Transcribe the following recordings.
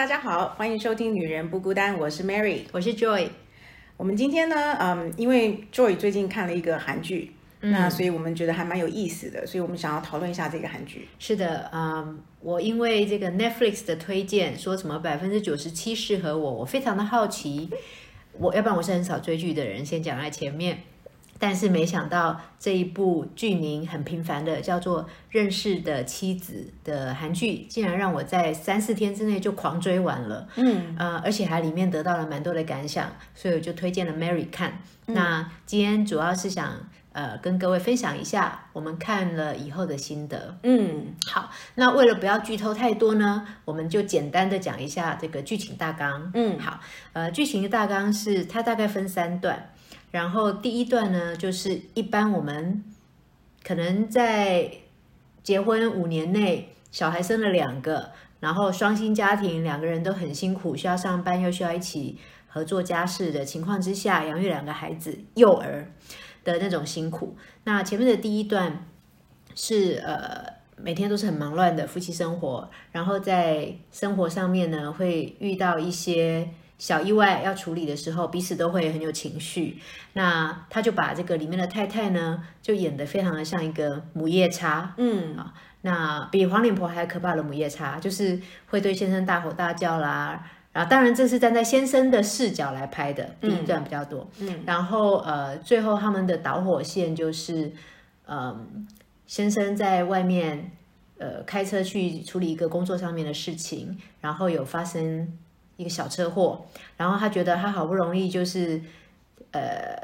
大家好，欢迎收听《女人不孤单》，我是 Mary，我是 Joy。我们今天呢，嗯，因为 Joy 最近看了一个韩剧，那所以我们觉得还蛮有意思的，所以我们想要讨论一下这个韩剧。是的，嗯，我因为这个 Netflix 的推荐，说什么百分之九十七适合我，我非常的好奇。我要不然我是很少追剧的人，先讲在前面。但是没想到这一部剧名很平凡的叫做《认识的妻子》的韩剧，竟然让我在三四天之内就狂追完了。嗯，呃，而且还里面得到了蛮多的感想，所以我就推荐了 Mary 看。那今天主要是想呃跟各位分享一下我们看了以后的心得。嗯，好，那为了不要剧透太多呢，我们就简单的讲一下这个剧情大纲。嗯，好，呃，剧情的大纲是它大概分三段。然后第一段呢，就是一般我们可能在结婚五年内，小孩生了两个，然后双薪家庭，两个人都很辛苦，需要上班又需要一起合作家事的情况之下，养育两个孩子，幼儿的那种辛苦。那前面的第一段是呃，每天都是很忙乱的夫妻生活，然后在生活上面呢，会遇到一些。小意外要处理的时候，彼此都会很有情绪。那他就把这个里面的太太呢，就演得非常的像一个母夜叉，嗯啊，那比黄脸婆还可怕的母夜叉，就是会对先生大吼大叫啦。然后当然这是站在先生的视角来拍的，第一段比较多。嗯，然后呃，最后他们的导火线就是，嗯，先生在外面呃开车去处理一个工作上面的事情，然后有发生。一个小车祸，然后他觉得他好不容易就是，呃，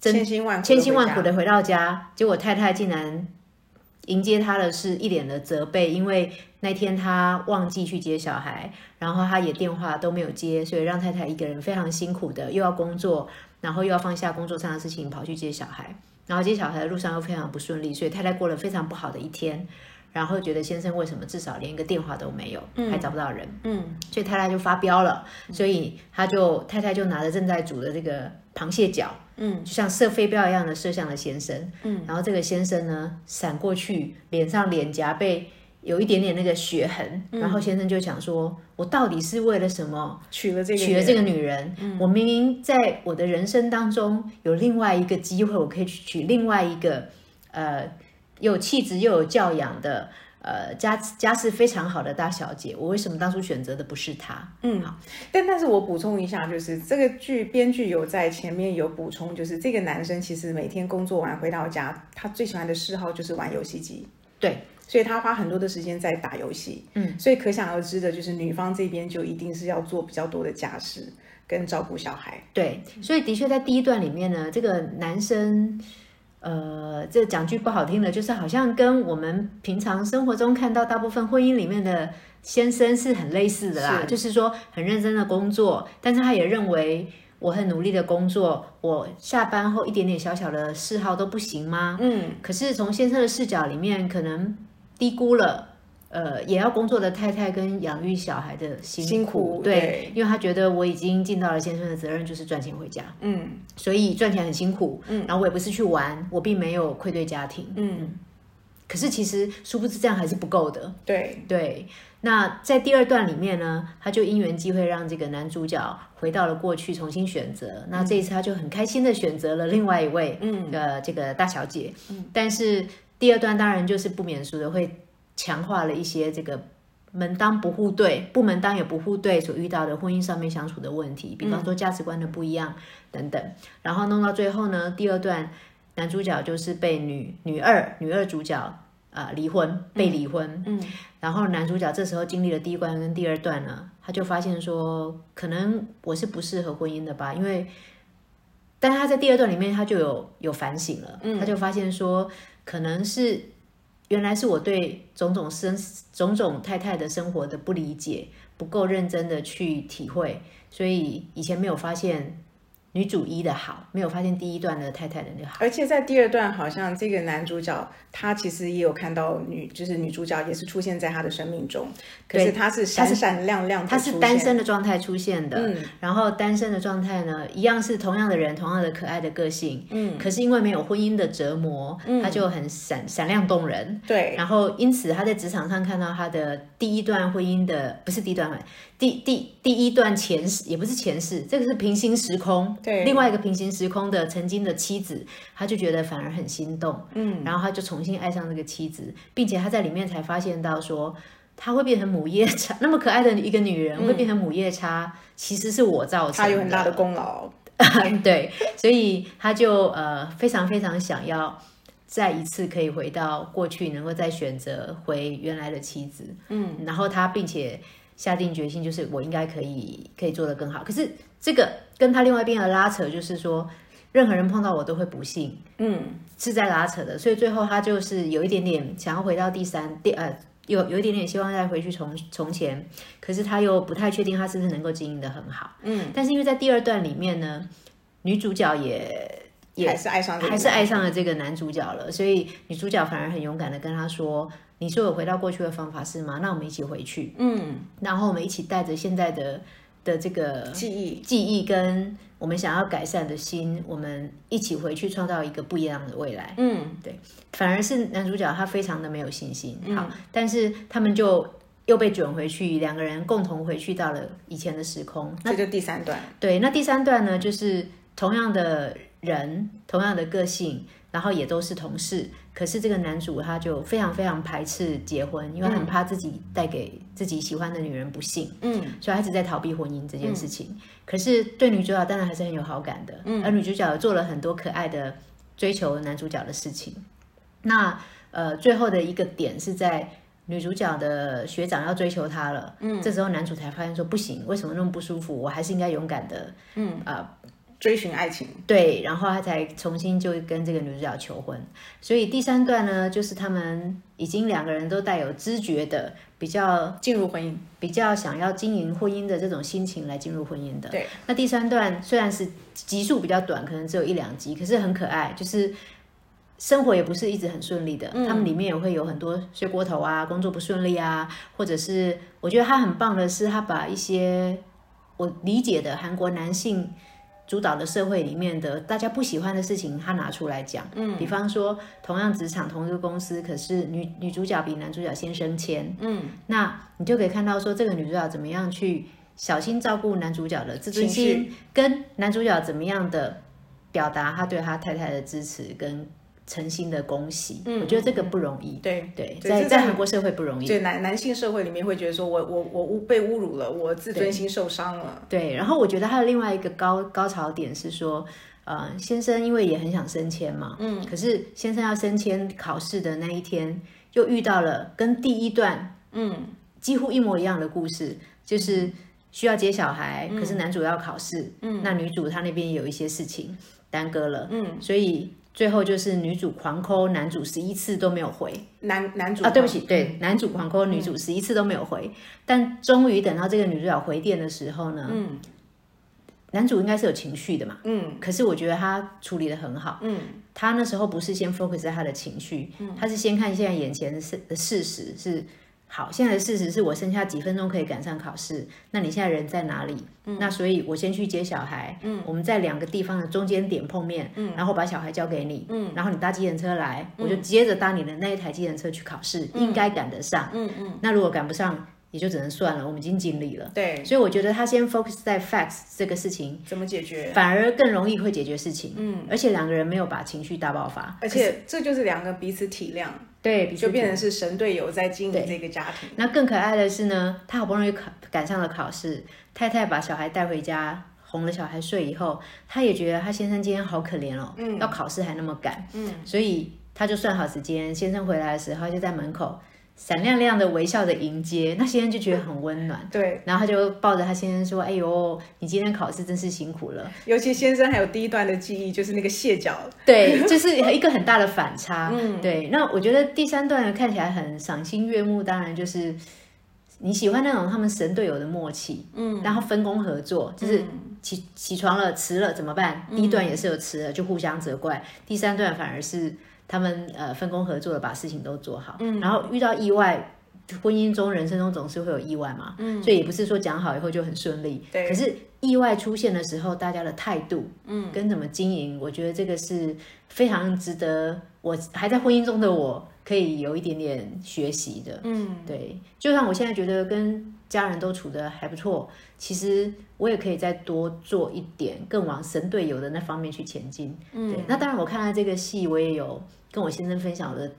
千辛万千辛万苦的回到家，结果太太竟然迎接他的是一脸的责备，因为那天他忘记去接小孩，然后他也电话都没有接，所以让太太一个人非常辛苦的又要工作，然后又要放下工作上的事情跑去接小孩，然后接小孩的路上又非常不顺利，所以太太过了非常不好的一天。然后觉得先生为什么至少连一个电话都没有，还找不到人，嗯，所以太太就发飙了，所以他就太太就拿着正在煮的这个螃蟹脚，嗯，就像射飞镖一样的射向了先生，嗯，然后这个先生呢闪过去，脸上脸颊被有一点点那个血痕，然后先生就想说，我到底是为了什么娶了这个娶了这个女人？我明明在我的人生当中有另外一个机会，我可以去娶另外一个，呃。有气质又有教养的，呃，家家世非常好的大小姐，我为什么当初选择的不是她？嗯，好，但但是我补充一下，就是这个剧编剧有在前面有补充，就是这个男生其实每天工作完回到家，他最喜欢的嗜好就是玩游戏机，对，所以他花很多的时间在打游戏，嗯，所以可想而知的就是女方这边就一定是要做比较多的家事跟照顾小孩，对，所以的确在第一段里面呢，这个男生。呃，这讲句不好听的，就是好像跟我们平常生活中看到大部分婚姻里面的先生是很类似的啦。就是说很认真的工作，但是他也认为我很努力的工作，我下班后一点点小小的嗜好都不行吗？嗯，可是从先生的视角里面，可能低估了。呃，也要工作的太太跟养育小孩的辛苦，对，因为他觉得我已经尽到了先生的责任，就是赚钱回家，嗯，所以赚钱很辛苦，嗯，然后我也不是去玩，我并没有愧对家庭，嗯，可是其实殊不知这样还是不够的，对对。那在第二段里面呢，他就因缘机会让这个男主角回到了过去，重新选择。那这一次他就很开心的选择了另外一位，嗯，的这个大小姐，嗯，但是第二段当然就是不免俗的会。强化了一些这个门当不户对，不门当也不户对所遇到的婚姻上面相处的问题，比方说价值观的不一样等等，然后弄到最后呢，第二段男主角就是被女女二女二主角啊离婚被离婚，嗯，然后男主角这时候经历了第一关跟第二段呢，他就发现说可能我是不适合婚姻的吧，因为，但是他在第二段里面他就有有反省了，他就发现说可能是。原来是我对种种生种种太太的生活的不理解，不够认真的去体会，所以以前没有发现女主一的好，没有发现第一段的太太的那个好。而且在第二段，好像这个男主角他其实也有看到女，就是女主角也是出现在他的生命中，可是他是闪闪亮亮，他是单身的状态出现的。嗯，然后单身的状态呢，一样是同样的人，同样的可爱的个性。嗯，可是因为没有婚姻的折磨，嗯他就很闪闪亮动人。对，然后因此他在职场上看到他的第一段婚姻的，不是第一段婚，第第第一段前世，也不是前世，这个是平行时空。对另外一个平行时空的曾经的妻子，他就觉得反而很心动。嗯，然后他就重新爱上这个妻子，并且他在里面才发现到说，他会变成母夜叉，那么可爱的一个女人会变成母夜叉，其实是我造成的。他有很大的功劳。对，所以他就呃非常非常想要再一次可以回到过去，能够再选择回原来的妻子。嗯，然后他并且下定决心，就是我应该可以可以做得更好。可是这个跟他另外一边的拉扯，就是说任何人碰到我都会不幸，嗯，是在拉扯的。所以最后他就是有一点点想要回到第三第呃。有有一点点希望再回去从从前，可是他又不太确定他是不是能够经营的很好。嗯，但是因为在第二段里面呢，女主角也也还是爱上这个还是爱上了这个男主角了，所以女主角反而很勇敢的跟他说：“你说有回到过去的方法是吗？那我们一起回去，嗯然后我们一起带着现在的的这个记忆。记忆跟我们想要改善的心，我们一起回去创造一个不一样的未来。”嗯对反而是男主角他非常的没有信心，嗯好，但是他们就又被卷回去，两个人共同回去到了以前的时空。那这就第三段。对，那第三段呢，就是同样的人，同样的个性，然后也都是同事，可是这个男主他就非常非常排斥结婚，因为很怕自己带给自己喜欢的女人不幸，嗯所以他一直在逃避婚姻这件事情。可是对女主角当然还是很有好感的，嗯而女主角做了很多可爱的追求男主角的事情。那呃，最后的一个点是在女主角的学长要追求她了，嗯，这时候男主才发现说不行，为什么那么不舒服？我还是应该勇敢的，嗯啊、追寻爱情。对，然后他才重新就跟这个女主角求婚。所以第三段呢，就是他们已经两个人都带有知觉的，比较进入婚姻。比较想要经营婚姻的这种心情来进入婚姻的。对，那第三段虽然是集数比较短，可能只有一两集，可是很可爱，就是。生活也不是一直很顺利的，他们里面也会有很多睡过头啊，工作不顺利啊，或者是我觉得他很棒的是，他把一些我理解的韩国男性主导的社会里面的大家不喜欢的事情，他拿出来讲。嗯，比方说同样职场同一个公司，可是女女主角比男主角先升迁，嗯，那你就可以看到说这个女主角怎么样去小心照顾男主角的自尊心，跟男主角怎么样的表达他对他太太的支持跟诚心的恭喜。嗯我觉得这个不容易。对对，在在在韩国社会不容易。对男男性社会里面会觉得说我我我污被侮辱了，我自尊心受伤了。对，然后我觉得还有另外一个高高潮点是说，呃，先生因为也很想升迁嘛，嗯，可是先生要升迁考试的那一天，又遇到了跟第一段嗯几乎一模一样的故事，就是需要接小孩，可是男主要考试，嗯，那女主她那边有一些事情耽搁了，嗯，所以最后就是女主狂抠男主十一次都没有回，男男主啊，对不起，对，男主狂抠女主十一次都没有回，但终于等到这个女主角回电的时候呢，嗯。男主应该是有情绪的嘛，嗯。可是我觉得他处理的很好，嗯。他那时候不是先 focus 在他的情绪，他是先看现在眼前的事事实是。好，现在的事实是我剩下几分钟可以赶上考试，那你现在人在哪里？那所以我先去接小孩，嗯，我们在两个地方的中间点碰面，嗯，然后把小孩交给你，嗯，然后你搭计程车来，我就接着搭你的那一台计程车去考试，应该赶得上，嗯嗯，那如果赶不上，也就只能算了，我们已经尽力了。对，所以我觉得他先 focus 在 facts 这个事情，怎么解决？反而更容易会解决事情。嗯，而且两个人没有把情绪大爆发，而且这就是两个彼此体谅，对，就变成是神队友在经营这个家庭。那更可爱的是呢，他好不容易考赶上了考试，太太把小孩带回家，哄了小孩睡以后，他也觉得他先生今天好可怜哦，嗯要考试还那么赶，嗯，所以他就算好时间，先生回来的时候他就在门口闪亮亮的微笑的迎接，那先生就觉得很温暖。对，然后他就抱着他先生说：“哎呦，你今天考试真是辛苦了。尤其先生还有第一段的记忆，就是那个蟹脚，”对，就是一个很大的反差。嗯，对。那我觉得第三段看起来很赏心悦目，当然就是你喜欢那种他们神队友的默契，嗯，然后分工合作，就是起起床了迟了怎么办？第一段也是有迟了，就互相责怪；第三段反而是他们呃分工合作的把事情都做好，嗯，然后遇到意外。婚姻中、人生中总是会有意外嘛，嗯，所以也不是说讲好以后就很顺利。对。可是意外出现的时候，大家的态度，嗯，跟怎么经营，我觉得这个是非常值得我还在婚姻中的我可以有一点点学习的。嗯，对。就算我现在觉得跟家人都处的还不错，其实我也可以再多做一点，更往神队友的那方面去前进。嗯，对。那当然，我看了这个戏，我也有跟我先生分享的。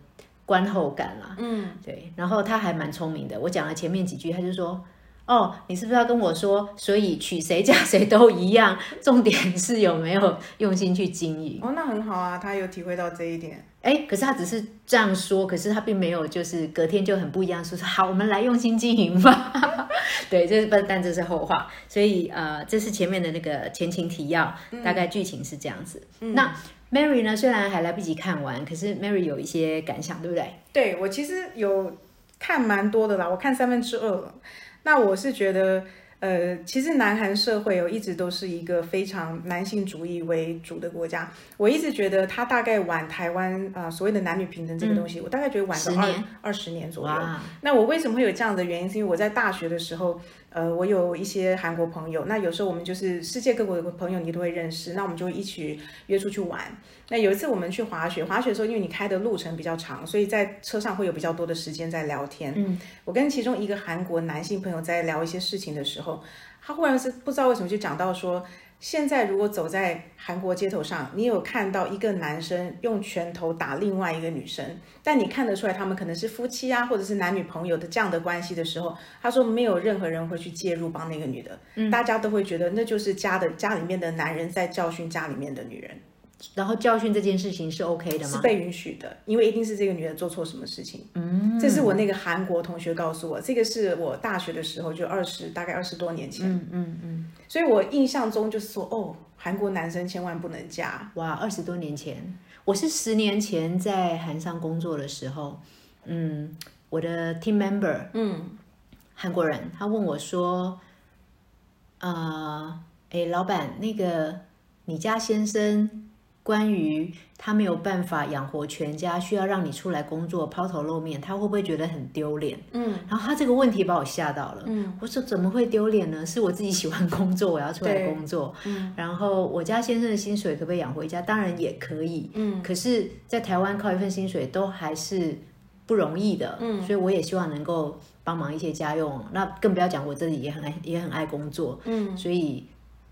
观后感啦，嗯，对，然后他还蛮聪明的。我讲了前面几句，他就说：“哦，你是不是要跟我说，所以娶谁嫁谁都一样，重点是有没有用心去经营？”哦，那很好啊，他有体会到这一点。哎，可是他只是这样说，可是他并没有就是隔天就很不一样，说说好，我们来用心经营吧。对，这是不，但这是后话。所以呃，这是前面的那个前情提要，大概剧情是这样子。嗯那。Mary 呢？虽然还来不及看完，可是 Mary 有一些感想，对不对？对我其实有看蛮多的啦，我看三分之二了。那我是觉得。呃，其实南韩社会哦，一直都是一个非常男性主义为主的国家。我一直觉得他大概晚台湾啊，所谓的男女平等这个东西，我大概觉得晚个二二十年左右。那我为什么会有这样的原因？是因为我在大学的时候，呃，我有一些韩国朋友，那有时候我们就是世界各国的朋友，你都会认识，那我们就会一起约出去玩。那有一次我们去滑雪，滑雪的时候，因为你开的路程比较长，所以在车上会有比较多的时间在聊天。嗯，我跟其中一个韩国男性朋友在聊一些事情的时候，他忽然是不知道为什么就讲到说，现在如果走在韩国街头上，你有看到一个男生用拳头打另外一个女生，但你看得出来他们可能是夫妻啊，或者是男女朋友的这样的关系的时候，他说没有任何人会去介入帮那个女的，大家都会觉得那就是家的家里面的男人在教训家里面的女人。然后教训这件事情是 OK 的吗？是被允许的，因为一定是这个女的做错什么事情。嗯，这是我那个韩国同学告诉我，这个是我大学的时候就二十大概二十多年前。嗯嗯嗯，所以我印象中就是说，哦，韩国男生千万不能嫁。哇，二十多年前，我是十年前在韩商工作的时候，嗯，我的 team member，嗯，韩国人，他问我说，啊，哎，老板，那个你家先生。关于他没有办法养活全家，需要让你出来工作抛头露面，他会不会觉得很丢脸？嗯，然后他这个问题把我吓到了。嗯，我说怎么会丢脸呢？是我自己喜欢工作，我要出来工作。嗯，然后我家先生的薪水可不可以养活一家？当然也可以。嗯，可是，在台湾靠一份薪水都还是不容易的。嗯，所以我也希望能够帮忙一些家用。那更不要讲我自己也很爱，也很爱工作。嗯，所以。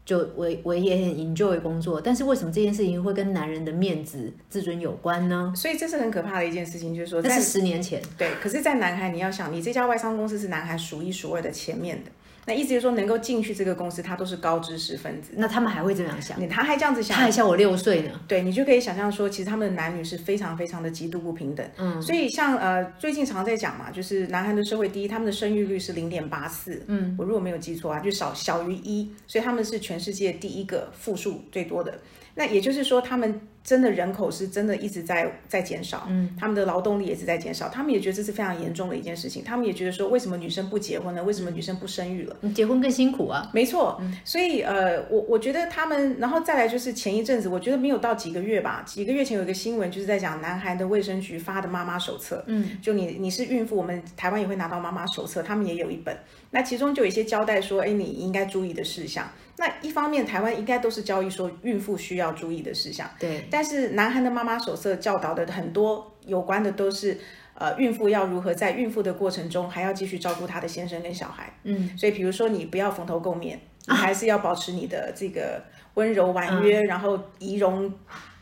就我我也很 enjoy 工作，但是为什么这件事情会跟男人的面子自尊有关呢？所以这是很可怕的一件事情，就是说，那是十年前。对，可是，在南海，你要想，你这家外商公司是南海数一数二的前面的。那意思就是说，能够进去这个公司，他都是高知识分子。那他们还会这样想？他还这样子想？他还像我六岁呢。对你就可以想象说，其实他们的男女是非常非常的极度不平等。嗯。所以像呃，最近常在讲嘛，就是南韩的社会第一，他们的生育率是零点八四。嗯。我如果没有记错啊，就少小于一，所以他们是全世界第一个负数最多的。那也就是说，他们。真的人口是真的一直在在减少，嗯，他们的劳动力也是在减少，他们也觉得这是非常严重的一件事情，他们也觉得说，为什么女生不结婚呢？为什么女生不生育了？你结婚更辛苦啊，没错，所以呃，我我觉得他们，然后再来就是前一阵子，我觉得没有到几个月吧，几个月前有一个新闻，就是在讲南韩的卫生局发的妈妈手册，嗯，就你你是孕妇，我们台湾也会拿到妈妈手册，他们也有一本，那其中就有一些交代说，哎，你应该注意的事项。那一方面，台湾应该都是教育说孕妇需要注意的事项，对，但是南韩的妈妈手册教导的很多有关的都是，呃，孕妇要如何在孕妇的过程中还要继续照顾她的先生跟小孩，嗯，所以比如说你不要蓬头垢面，你还是要保持你的这个温柔婉约，然后仪容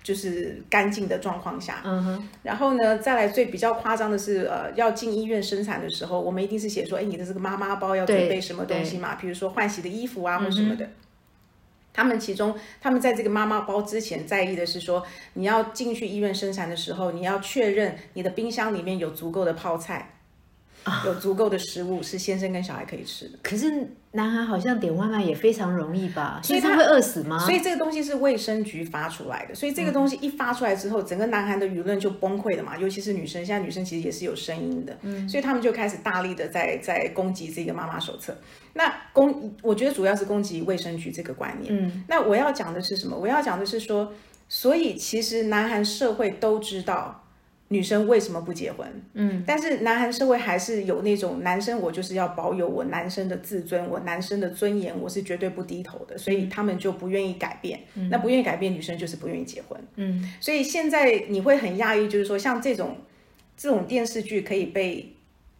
就是干净的状况下，嗯哼，然后呢，再来最比较夸张的是，呃，要进医院生产的时候，我们一定是写说，哎，你的这个妈妈包要准备什么东西嘛，比如说换洗的衣服啊或什么的。他们其中，他们在这个妈妈包之前在意的是说，你要进去医院生产的时候，你要确认你的冰箱里面有足够的泡菜。有足够的食物是先生跟小孩可以吃的。可是男孩好像点外卖也非常容易吧？所以他会饿死吗？所以这个东西是卫生局发出来的，所以这个东西一发出来之后，整个南韩的舆论就崩溃了嘛，尤其是女生，现在女生其实也是有声音的，嗯，所以他们就开始大力的在在攻击这个妈妈手册。那攻，我觉得主要是攻击卫生局这个观念。嗯，那我要讲的是什么？我要讲的是说，所以其实南韩社会都知道。女生为什么不结婚？嗯，但是南韩社会还是有那种男生，我就是要保有我男生的自尊，我男生的尊严，我是绝对不低头的，所以他们就不愿意改变。那不愿意改变，女生就是不愿意结婚。嗯，所以现在你会很讶异，就是说像这种这种电视剧可以被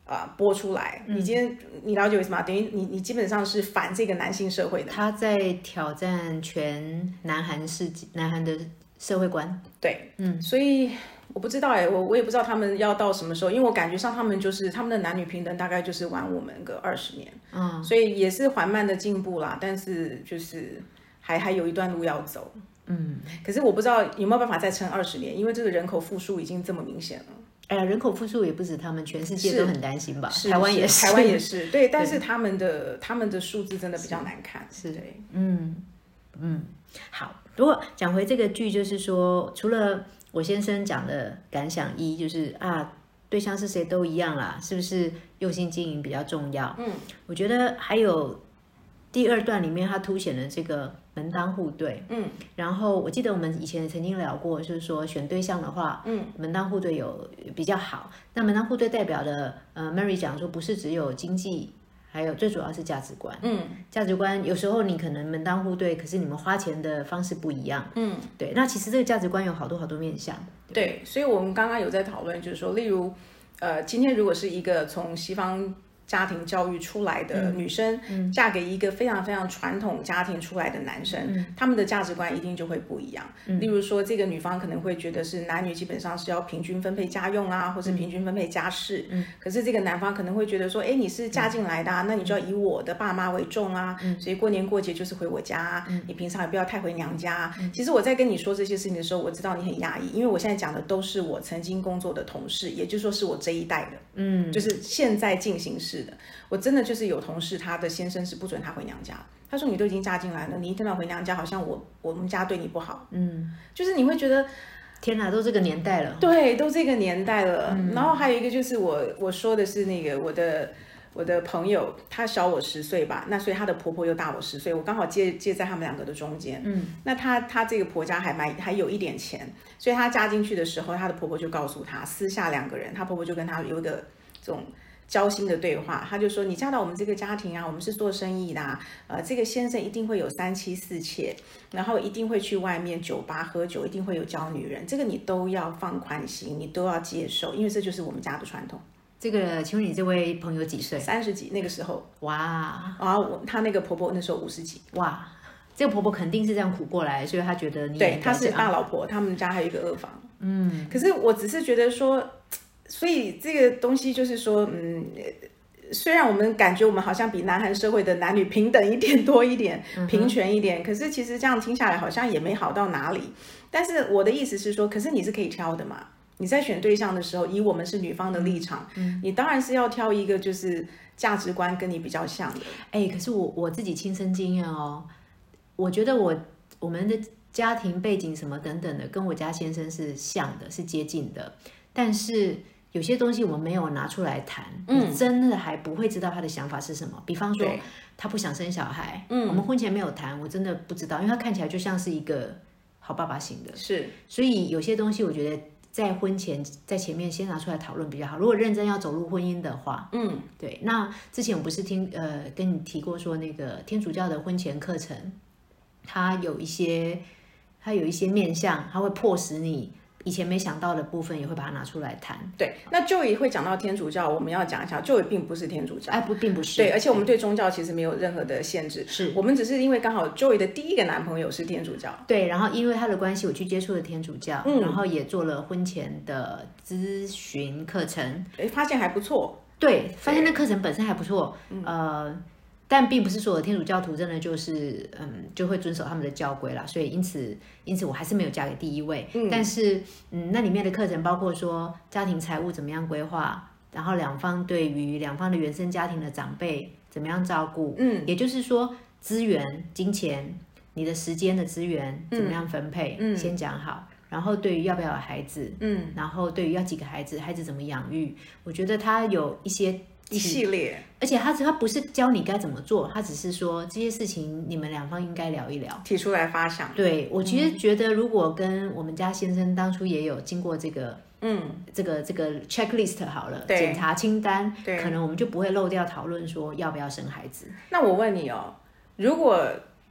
啊播出来，你今天你了解为什么？等于你你基本上是反这个男性社会的。他在挑战全南韩世界，南韩的社会观。对，嗯，所以。我不知道哎，我我也不知道他们要到什么时候，因为我感觉上他们就是他们的男女平等大概就是晚我们个二十年，嗯，所以也是缓慢的进步啦，但是就是还还有一段路要走，嗯，可是我不知道有没有办法再撑二十年，因为这个人口复苏已经这么明显了。哎呀，人口复苏也不止他们，全世界都很担心吧？台湾也是，台湾也是，对，但是他们的他们的数字真的比较难看，是的，嗯嗯，好，如果讲回这个剧，就是说除了。我先生讲的感想一就是啊，对象是谁都一样啦，是不是用心经营比较重要？嗯，我觉得还有第二段里面，它凸显了这个门当户对。嗯，然后我记得我们以前曾经聊过，就是说选对象的话，嗯，门当户对有比较好。那门当户对代表的，呃，Mary 讲说不是只有经济。还有最主要是价值观，嗯，价值观有时候你可能门当户对，可是你们花钱的方式不一样，嗯，对。那其实这个价值观有好多好多面向，对。所以我们刚刚有在讨论，就是说，例如，呃，今天如果是一个从西方。家庭教育出来的女生，嫁给一个非常非常传统家庭出来的男生，他们的价值观一定就会不一样。例如说，这个女方可能会觉得是男女基本上是要平均分配家用啊，或是平均分配家事。可是这个男方可能会觉得说，哎，你是嫁进来的，啊那你就要以我的爸妈为重啊。所以过年过节就是回我家，你平常也不要太回娘家。其实我在跟你说这些事情的时候，我知道你很压抑，因为我现在讲的都是我曾经工作的同事，也就是说是我这一代的，嗯，就是现在进行式。的，我真的就是有同事，她的先生是不准她回娘家。他说：“你都已经嫁进来了，你一天到回娘家，好像我我们家对你不好。”嗯，就是你会觉得，天哪，都这个年代了。对，都这个年代了。然后还有一个就是我我说的是那个我的我的朋友，她小我十岁吧，那所以她的婆婆又大我十岁，我刚好接接在他们两个的中间。嗯，那她她这个婆家还蛮还有一点钱，所以她嫁进去的时候，她的婆婆就告诉她，私下两个人，她婆婆就跟她有一个这种。交心的对话，他就说：“你嫁到我们这个家庭啊，我们是做生意的，呃，这个先生一定会有三妻四妾，然后一定会去外面酒吧喝酒，一定会有交女人，这个你都要放宽心，你都要接受，因为这就是我们家的传统。”这个，请问你这位朋友几岁？三十几，那个时候。哇！啊，我他那个婆婆那时候五十几。哇！这个婆婆肯定是这样苦过来，所以她觉得你对，她是大老婆，他们家还有一个二房。嗯，可是我只是觉得说。所以这个东西就是说，嗯，虽然我们感觉我们好像比南韩社会的男女平等一点多一点，平权一点，可是其实这样听下来好像也没好到哪里。但是我的意思是说，可是你是可以挑的嘛？你在选对象的时候，以我们是女方的立场，你当然是要挑一个就是价值观跟你比较像的。哎，可是我我自己亲身经验哦，我觉得我我们的家庭背景什么等等的，跟我家先生是像的，是接近的，但是。有些东西我们没有拿出来谈，你真的还不会知道他的想法是什么。比方说，他不想生小孩，嗯，我们婚前没有谈，我真的不知道，因为他看起来就像是一个好爸爸型的，是。所以有些东西我觉得在婚前在前面先拿出来讨论比较好。如果认真要走入婚姻的话，嗯，对。那之前我不是听呃跟你提过说那个天主教的婚前课程，它有一些它有一些面向，它会迫使你。以前没想到的部分也会把它拿出来谈。对，那就也会讲到天主教，我们要讲一下，就也并不是天主教，哎，不，并不是。对，而且我们对。宗教其实没有任何的限制，是。我们只是因为刚好 Joy 的第一个男朋友是天主教，对，然后因为他的关系，我去接触了天主教，嗯。然后也做了婚前的咨询课程，哎，发现还不错，对，发现那课程本身还不错，呃。但并不是所有天主教徒真的就是嗯就会遵守他们的教规啦，所以因此因此我还是没有嫁给第一位。嗯，但是嗯那里面的课程包括说家庭财务怎么样规划，然后两方对于两方的原生家庭的长辈怎么样照顾，嗯，也就是说资源、金钱、你的时间的资源怎么样分配，嗯先讲好。然后对于要不要有孩子，嗯，然后对于要几个孩子，孩子怎么养育，我觉得他有一些一系列，而且他他不是教你该怎么做，他只是说这些事情你们两方应该聊一聊。提出来发想，对我其实觉得，如果跟我们家先生当初也有经过这个嗯，这个这个 checklist 好了，对。检查清单，对。可能我们就不会漏掉讨论说要不要生孩子。那我问你哦，如果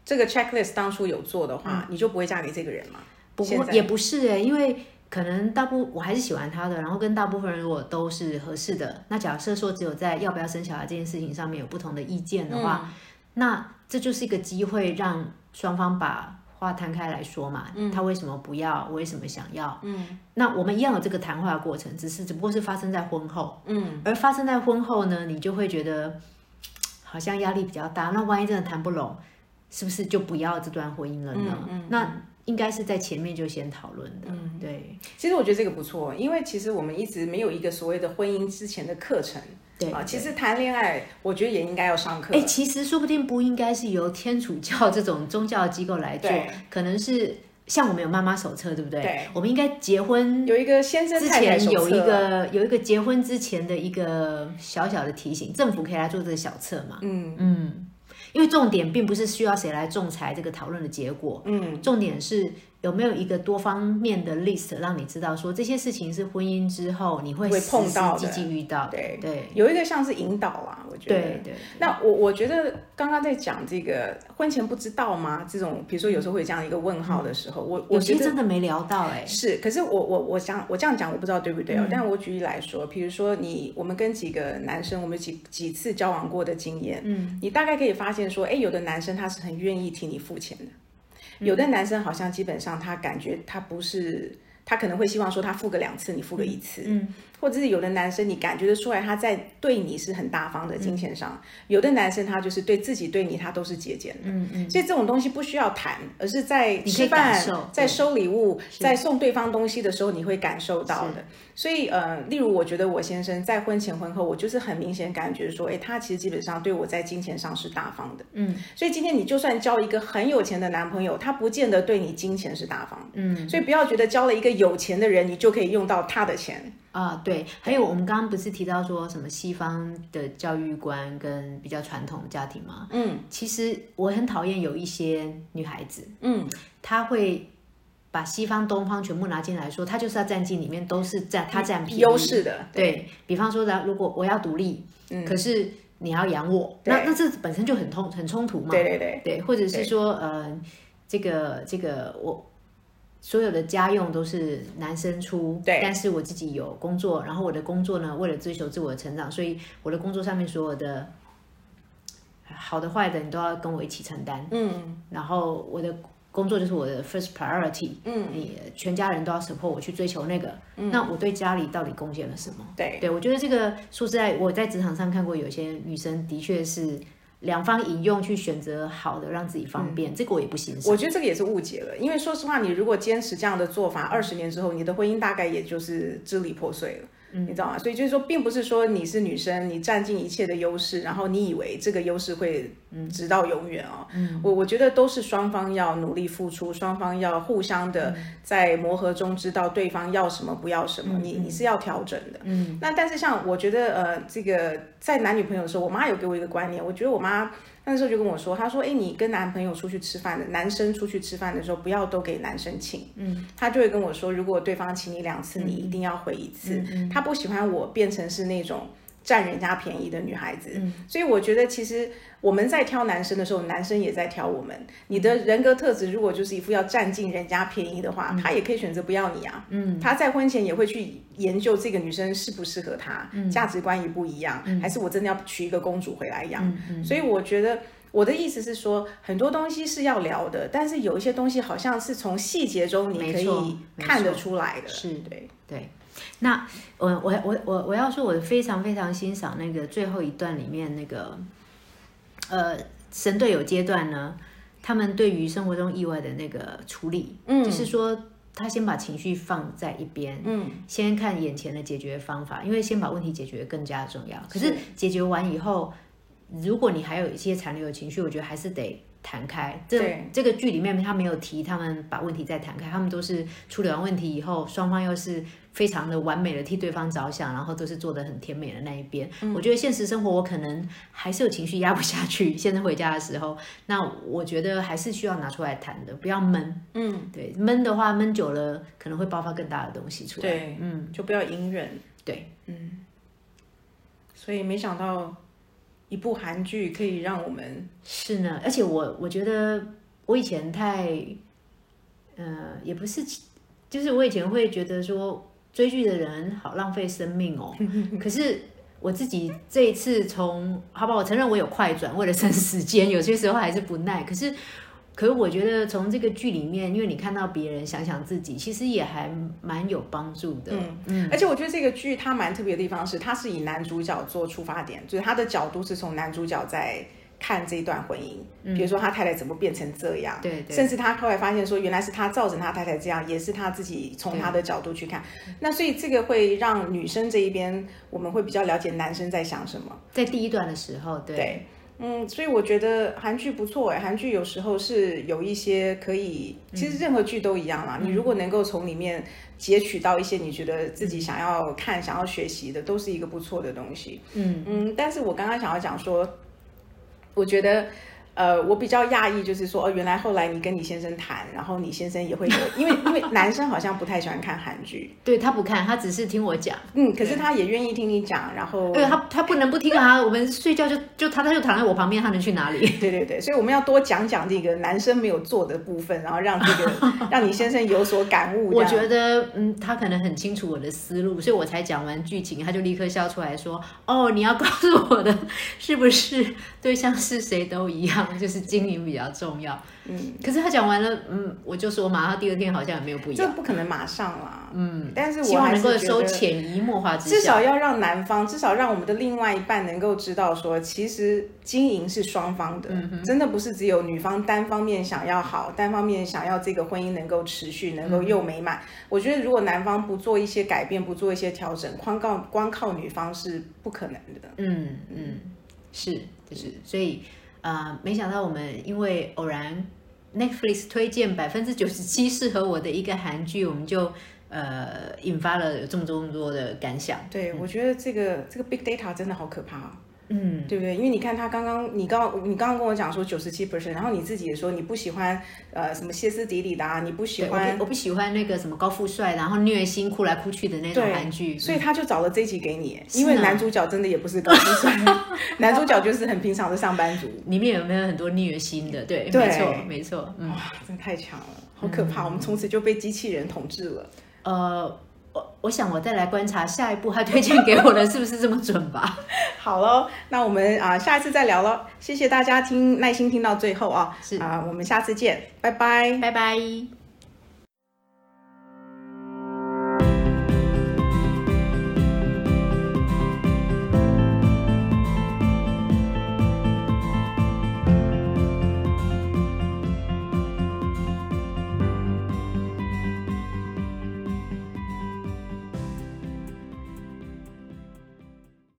这个 checklist 当初有做的话，你就不会嫁给这个人吗？不过也不是哎、因为可能大部我还是喜欢他的，然后跟大部分人如果都是合适的，那假设说只有在要不要生小孩这件事情上面有不同的意见的话，那这就是一个机会让双方把话摊开来说嘛。他为什么不要？我为什么想要？嗯，那我们一样有这个谈话的过程，只是只不过是发生在婚后。嗯，而发生在婚后呢，你就会觉得好像压力比较大。那万一真的谈不拢，是不是就不要这段婚姻了呢？那应该是在前面就先讨论的。嗯对其实我觉得这个不错，因为其实我们一直没有一个所谓的婚姻之前的课程对啊。其实谈恋爱，我觉得也应该要上课。哎、其实说不定不应该是由天主教这种宗教机构来做，可能是像我们有妈妈手册，对不对？对，我们应该结婚有一个先生之前有一册个有一个结婚之前的一个小小的提醒，政府可以来做这个小册嘛？嗯嗯，因为重点并不是需要谁来仲裁这个讨论的结果，嗯，重点是有没有一个多方面的 list 让你知道说这些事情是婚姻之后你会碰到的际际遇到，对。对。有一个像是引导啦，我觉得。对对，那我我觉得刚刚在讲这个婚前不知道吗？这种比如说有时候会有这样一个问号的时候，我我有些觉得真的没聊到哎、是，可是我我我想我这样讲我不知道对不对哦，嗯但我举例来说，比如说你我们跟几个男生，我们几几次交往过的经验，嗯，你大概可以发现说，哎，有的男生他是很愿意替你付钱的，有的男生好像基本上他感觉他不是。他可能会希望说他付个两次，你付个一次，嗯，或者是有的男生你感觉得出来他在对你是很大方的金钱上，有的男生他就是对自己对你他都是节俭的，嗯嗯，所以这种东西不需要谈，而是在吃饭、在收礼物、在送对方东西的时候，你会感受到的。所以呃，例如我觉得我先生在婚前婚后，我就是很明显感觉说，哎，他其实基本上对我在金钱上是大方的。嗯，所以今天你就算交一个很有钱的男朋友，他不见得对你金钱是大方的。嗯，所以不要觉得交了一个有钱的人，你就可以用到他的钱。啊，对，还有我们刚刚不是提到说什么西方的教育观跟比较传统的家庭吗？嗯。其实我很讨厌有一些女孩子，嗯，她会把西方、东方全部拿进来说，她就是要占尽里面都是占她占便宜。优势的，对比方说的，如果我要独立，嗯可是你要养我，那那这本身就很冲很冲突嘛。对对对，对，或者是说呃，这个这个我所有的家用都是男生出，对。但是我自己有工作，然后我的工作呢，为了追求自我的成长，所以我的工作上面所有的好的坏的你都要跟我一起承担，嗯。然后我的。工作就是我的 first priority，嗯，你全家人都要 support 我去追求那个，那我对家里到底贡献了什么？对。对，我觉得这个说实在，我在职场上看过有些女生的确是两方引用去选择好的，让自己方便，这个我也不欣赏。我觉得这个也是误解了，因为说实话，你如果坚持这样的做法，二十年之后，你的婚姻大概也就是支离破碎了。你知道吗？所以就是说，并不是说你是女生，你占尽一切的优势，然后你以为这个优势会直到永远哦。我我觉得都是双方要努力付出，双方要互相的在磨合中知道对方要什么不要什么，你你是要调整的。嗯，那但是像我觉得呃，这个在男女朋友的时候，我妈有给我一个观念，我觉得我妈。那时候就跟我说，他说：“哎，你跟男朋友出去吃饭的，男生出去吃饭的时候，不要都给男生请。”嗯，他就会跟我说，如果对方请你两次，你一定要回一次。他不喜欢我变成是那种占人家便宜的女孩子。所以我觉得，其实我们在挑男生的时候，男生也在挑我们。你的人格特质如果就是一副要占尽人家便宜的话，他也可以选择不要你啊。嗯，他在婚前也会去研究这个女生适不适合他，价值观也不一样，还是我真的要娶一个公主回来养？所以我觉得。我的意思是说，很多东西是要聊的，但是有一些东西好像是从细节中你可以看得出来的。是对对。那我我我我我要说，我非常非常欣赏那个最后一段里面那个，呃，神队友阶段呢，他们对于生活中意外的那个处理，嗯，就是说他先把情绪放在一边，嗯，先看眼前的解决方法，因为先把问题解决更加重要。可是解决完以后，如果你还有一些残留的情绪，我觉得还是得谈开。这对这个剧里面他没有提他们把问题再谈开，他们都是处理完问题以后，双方又是非常的完美的替对方着想，然后都是做的很甜美的那一边。我觉得现实生活我可能还是有情绪压不下去，现在回家的时候，那我觉得还是需要拿出来谈的，不要闷。嗯，对，闷的话闷久了可能会爆发更大的东西出来。对，嗯，就不要隐忍。对，嗯所以没想到一部韩剧可以让我们是呢，而且我我觉得我以前太，呃，也不是，就是我以前会觉得说追剧的人好浪费生命哦。可是我自己这一次从，好吧，我承认我有快转，为了省时间，有些时候还是不耐。可是，可是我觉得从这个剧里面，因为你看到别人想想自己，其实也还蛮有帮助的。嗯嗯，而且我觉得这个剧它蛮特别的地方是，它是以男主角做出发点，就是他的角度是从男主角在看这一段婚姻，比如说他太太怎么变成这样，对对甚至他后来发现说原来是他造成他太太这样，也是他自己从他的角度去看。那所以这个会让女生这一边我们会比较了解男生在想什么。在第一段的时候，对，对，嗯，所以我觉得韩剧不错哎，韩剧有时候是有一些可以，其实任何剧都一样啦。你如果能够从里面截取到一些你觉得自己想要看、想要学习的，都是一个不错的东西。嗯嗯，但是我刚刚想要讲说，我觉得。呃，我比较讶异，就是说，哦，原来后来你跟你先生谈，然后你先生也会有，因为因为男生好像不太喜欢看韩剧，对他不看，他只是听我讲。嗯，可是他也愿意听你讲，然后对他他不能不听啊，我们睡觉就就他他就躺在我旁边，他能去哪里？对对对，所以我们要多讲讲这个男生没有做的部分，然后让这个 让你先生有所感悟。我觉得，嗯，他可能很清楚我的思路，所以我才讲完剧情，他就立刻笑出来说：“哦，你要告诉我的是不是对象是谁都一样，就是经营比较重要。”嗯，可是他讲完了，嗯，我就说嘛，他第二天好像也没有不一样。这不可能马上啦，嗯，但是希望能够收收潜移默化之至少要让男方，至少让我们的另外一半能够知道说，其实经营是双方的，真的不是只有女方单方面想要好，单方面想要这个婚姻能够持续，能够又美满。我觉得如果男方不做一些改变，不做一些调整，光靠光靠女方是不可能的。嗯嗯，是就是，所以啊、呃没想到我们因为偶然 Netflix 推荐百分之九十七适合我的一个韩剧，我们就呃引发了有这么多这么多的感想。对，我觉得这个这个 big data 真的好可怕、哦。嗯，对不对？因为你看他刚刚，你刚你刚刚跟我讲说九十七 percent，然后你自己也说你不喜欢呃什么歇斯底里的啊，你不喜欢不我不喜欢那个什么高富帅，然后虐心哭来哭去的那种韩剧。所以他就找了这一集给你，因为男主角真的也不是高富帅，男主角就是很平常的上班族。里面有没有很多虐心的？对，对没错，没错。嗯，哇，真的太强了，好可怕！我们从此就被机器人统治了。呃，我我想我再来观察下一步他推荐给我的是不是这么准吧。好喽，那我们啊、下一次再聊喽。谢谢大家听耐心听到最后啊，是啊、我们下次见，拜拜。拜拜。